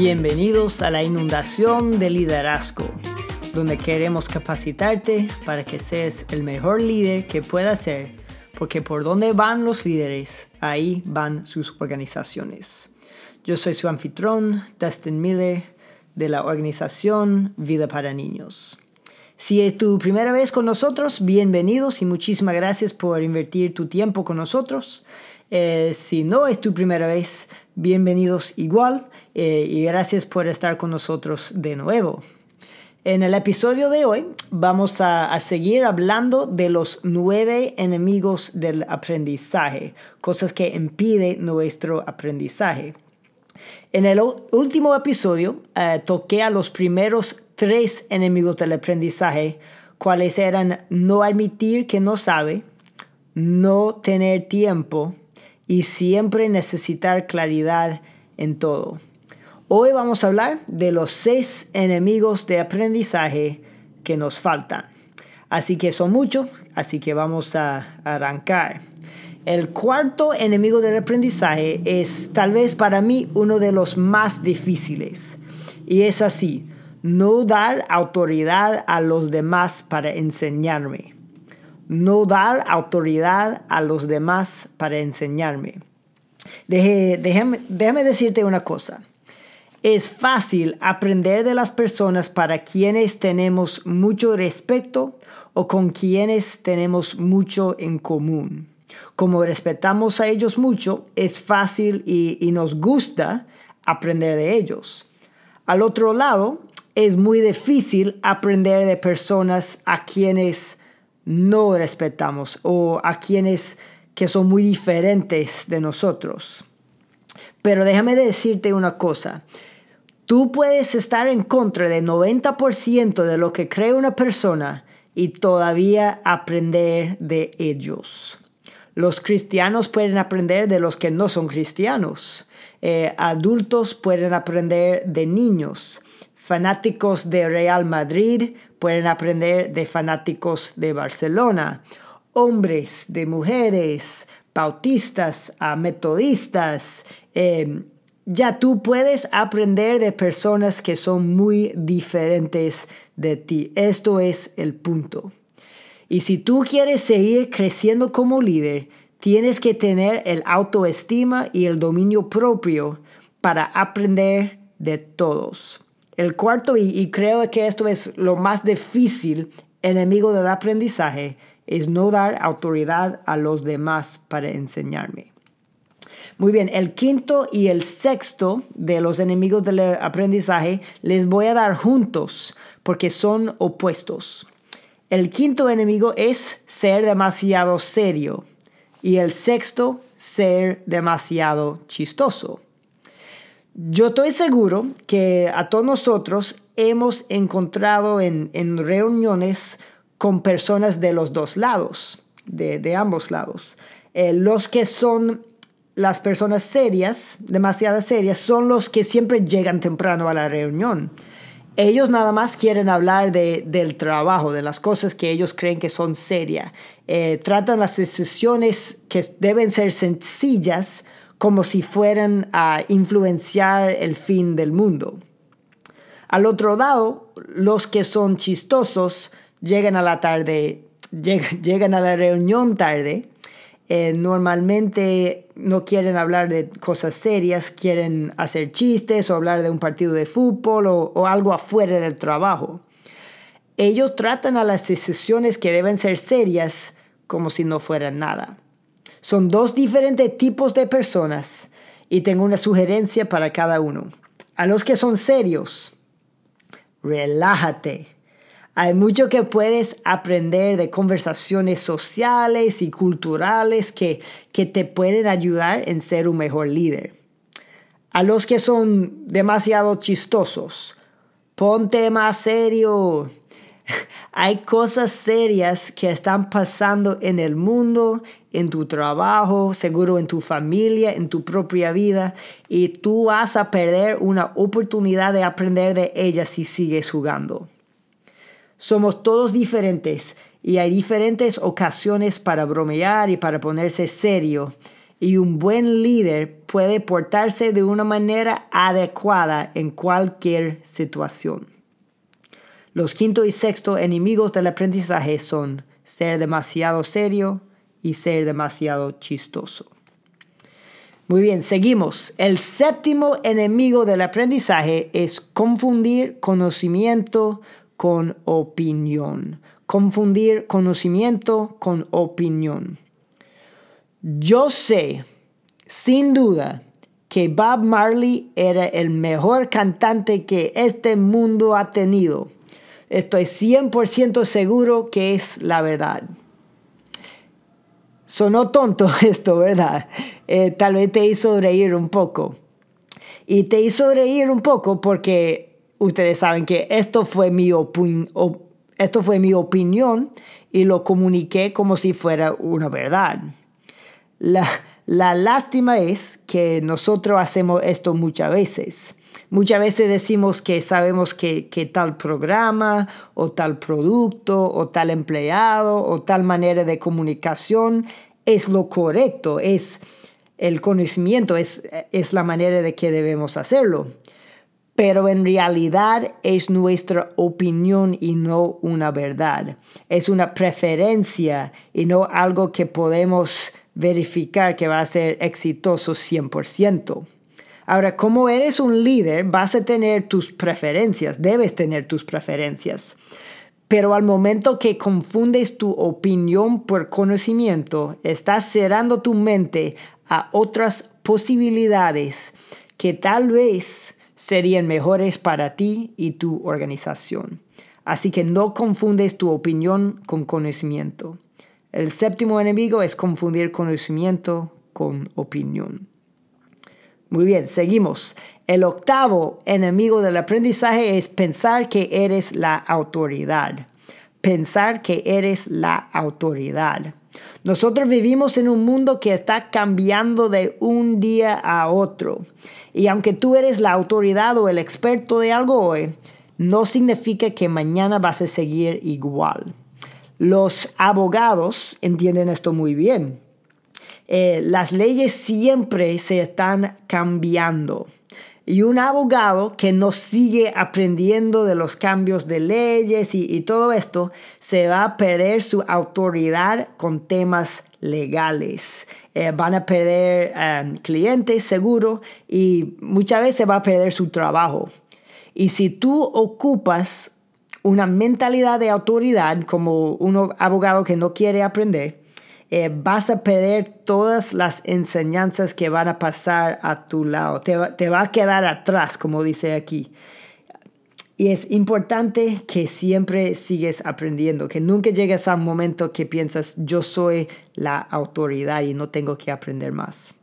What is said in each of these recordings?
Bienvenidos a la inundación de liderazgo, donde queremos capacitarte para que seas el mejor líder que puedas ser, porque por donde van los líderes, ahí van sus organizaciones. Yo soy su anfitrón, Dustin Miller, de la organización Vida para Niños. Si es tu primera vez con nosotros, bienvenidos y muchísimas gracias por invertir tu tiempo con nosotros. Eh, si no es tu primera vez, bienvenidos igual eh, y gracias por estar con nosotros de nuevo. En el episodio de hoy vamos a, a, seguir hablando de los nueve enemigos del aprendizaje, cosas que impiden nuestro aprendizaje. En el último episodio eh, toqué a los primeros tres enemigos del aprendizaje, cuáles eran no admitir que no sabe, no tener tiempo y siempre necesitar claridad en todo. Hoy vamos a hablar de los seis enemigos de aprendizaje que nos faltan. Así que son muchos, así que vamos a arrancar. El cuarto enemigo del aprendizaje es tal vez para mí uno de los más difíciles. Y es así, no dar autoridad a los demás para enseñarme no dar autoridad a los demás para enseñarme. déjame, déjame decirte una cosa. Es fácil aprender de las personas para quienes tenemos mucho respeto o con quienes tenemos mucho en común. Como respetamos a ellos mucho, es fácil y, y nos gusta aprender de ellos. Al otro lado, es muy difícil aprender de personas a quienes no respetamos o a quienes que son muy diferentes de nosotros. Pero déjame decirte una cosa. Tú puedes estar en contra del 90% de lo que cree una persona y todavía aprender de ellos. Los cristianos pueden aprender de los que no son cristianos. Eh, adultos pueden aprender de niños. Fanáticos de Real Madrid pueden aprender de fanáticos de Barcelona. Hombres, de mujeres, bautistas, a metodistas. Em, ya tú puedes aprender de personas que son muy diferentes de ti. Esto es el punto. Y si tú quieres seguir creciendo como líder, tienes que tener el autoestima y el dominio propio para aprender de todos. El cuarto, y, creo que esto es lo más difícil, enemigo del aprendizaje, es no dar autoridad a los demás para enseñarme. Muy bien, el quinto y el sexto de los enemigos del aprendizaje les voy a dar juntos porque son opuestos. El quinto enemigo es ser demasiado serio y el sexto ser demasiado chistoso. Yo estoy seguro que a todos nosotros hemos encontrado en, reuniones con personas de los dos lados, de, ambos lados. Eh, los que son las personas serias, demasiado serias, son los que siempre llegan temprano a la reunión. Ellos nada más quieren hablar del trabajo, de las cosas que ellos creen que son serias. Eh, tratan las decisiones que deben ser sencillas como si fueran a influenciar el fin del mundo. Al otro lado, los que son chistosos llegan a la tarde, llegan a la reunión tarde. Eh, normalmente no quieren hablar de cosas serias, quieren hacer chistes o hablar de un partido de fútbol o, o algo afuera del trabajo. Ellos tratan a las decisiones que deben ser serias como si no fueran nada. Son dos diferentes tipos de personas y tengo una sugerencia para cada uno. A los que son serios, relájate. Hay mucho que puedes aprender de conversaciones sociales y culturales que, que te pueden ayudar en ser un mejor líder. A los que son demasiado chistosos, ponte más serio. Hay cosas serias que están pasando en el mundo, en tu trabajo, seguro en tu familia, en tu propia vida, y tú vas a perder una oportunidad de aprender de ellas si sigues jugando. Somos todos diferentes y hay diferentes ocasiones para bromear y para ponerse serio. y un buen líder puede portarse de una manera adecuada en cualquier situación. Los quinto y sexto enemigos del aprendizaje son ser demasiado serio y ser demasiado chistoso. Muy bien, seguimos. El séptimo enemigo del aprendizaje es confundir conocimiento con opinión. Confundir conocimiento con opinión. Yo sé, sin duda, que Bob Marley era el mejor cantante que este mundo ha tenido. Estoy 100% seguro que es la verdad. Sonó tonto esto, ¿verdad? Eh, tal vez te hizo reír un poco. Y te hizo reír un poco porque ustedes saben que esto fue mi, esto fue mi opinión y lo comuniqué como si fuera una verdad. La, lástima es que nosotros hacemos esto muchas veces. Muchas veces decimos que sabemos que, que, tal programa o tal producto o tal empleado o tal manera de comunicación es lo correcto, es el conocimiento, es, es la manera de que debemos hacerlo. Pero en realidad es nuestra opinión y no una verdad. Es una preferencia y no algo que podemos verificar que va a ser exitoso 100%. Ahora, como eres un líder, vas a tener tus preferencias, debes tener tus preferencias. Pero al momento que confundes tu opinión por conocimiento, estás cerrando tu mente a otras posibilidades que tal vez serían mejores para ti y tu organización. Así que no confundes tu opinión con conocimiento. El séptimo enemigo es confundir conocimiento con opinión. Muy bien, seguimos. El octavo enemigo del aprendizaje es pensar que eres la autoridad. Pensar que eres la autoridad. Nosotros vivimos en un mundo que está cambiando de un día a otro. Y aunque tú eres la autoridad o el experto de algo hoy, no significa que mañana vas a seguir igual. Los abogados entienden esto muy bien. Eh, las leyes siempre se están cambiando. Y un abogado que no sigue aprendiendo de los cambios de leyes y, todo esto, se va a perder su autoridad con temas legales. Eh, van a perder eh, clientes seguro y muchas veces va a perder su trabajo. Y si tú ocupas una mentalidad de autoridad como un abogado que no quiere aprender, eh, vas a perder todas las enseñanzas que van a pasar a tu lado. Te va, te va a quedar atrás, como dice aquí. Y es importante que siempre sigues aprendiendo, que nunca llegues a un momento que piensas, yo soy la autoridad y no tengo que aprender más.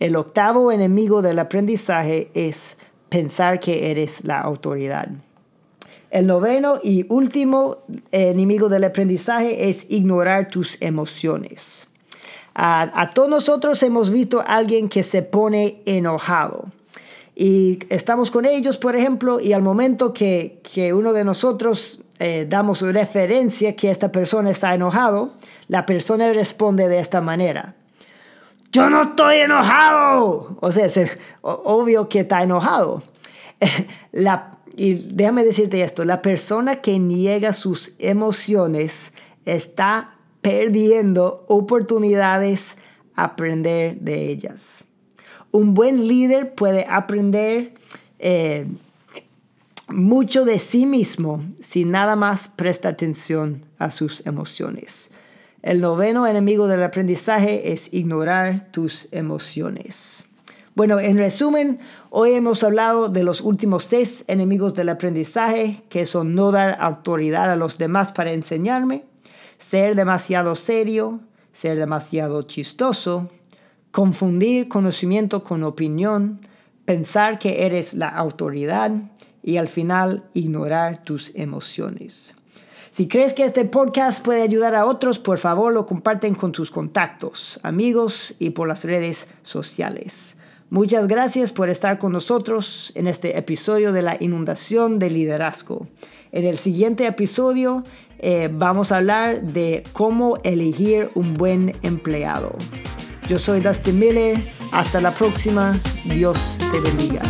El octavo enemigo del aprendizaje es pensar que eres la autoridad. El noveno y último enemigo del aprendizaje es ignorar tus emociones. A, todos nosotros hemos visto a alguien que se pone enojado. Y estamos con ellos, por ejemplo, y al momento que, uno de nosotros eh, damos referencia que esta persona está enojado, la persona responde de esta manera. Yo no estoy enojado. O sea, es obvio que está enojado. La, y déjame decirte esto, la persona que niega sus emociones está perdiendo oportunidades a aprender de ellas. Un buen líder puede aprender eh, mucho de sí mismo si nada más presta atención a sus emociones. El noveno enemigo del aprendizaje es ignorar tus emociones. Bueno, en resumen, hoy hemos hablado de los últimos seis enemigos del aprendizaje, que son no dar autoridad a los demás para enseñarme, ser demasiado serio, ser demasiado chistoso, confundir conocimiento con opinión, pensar que eres la autoridad y al final ignorar tus emociones. Si crees que este podcast puede ayudar a otros, por favor lo comparten con tus contactos, amigos y por las redes sociales. Muchas gracias por estar con nosotros en este episodio de la inundación de liderazgo. En el siguiente episodio eh, vamos a hablar de cómo elegir un buen empleado. Yo soy Dustin Miller. Hasta la próxima. Dios te bendiga.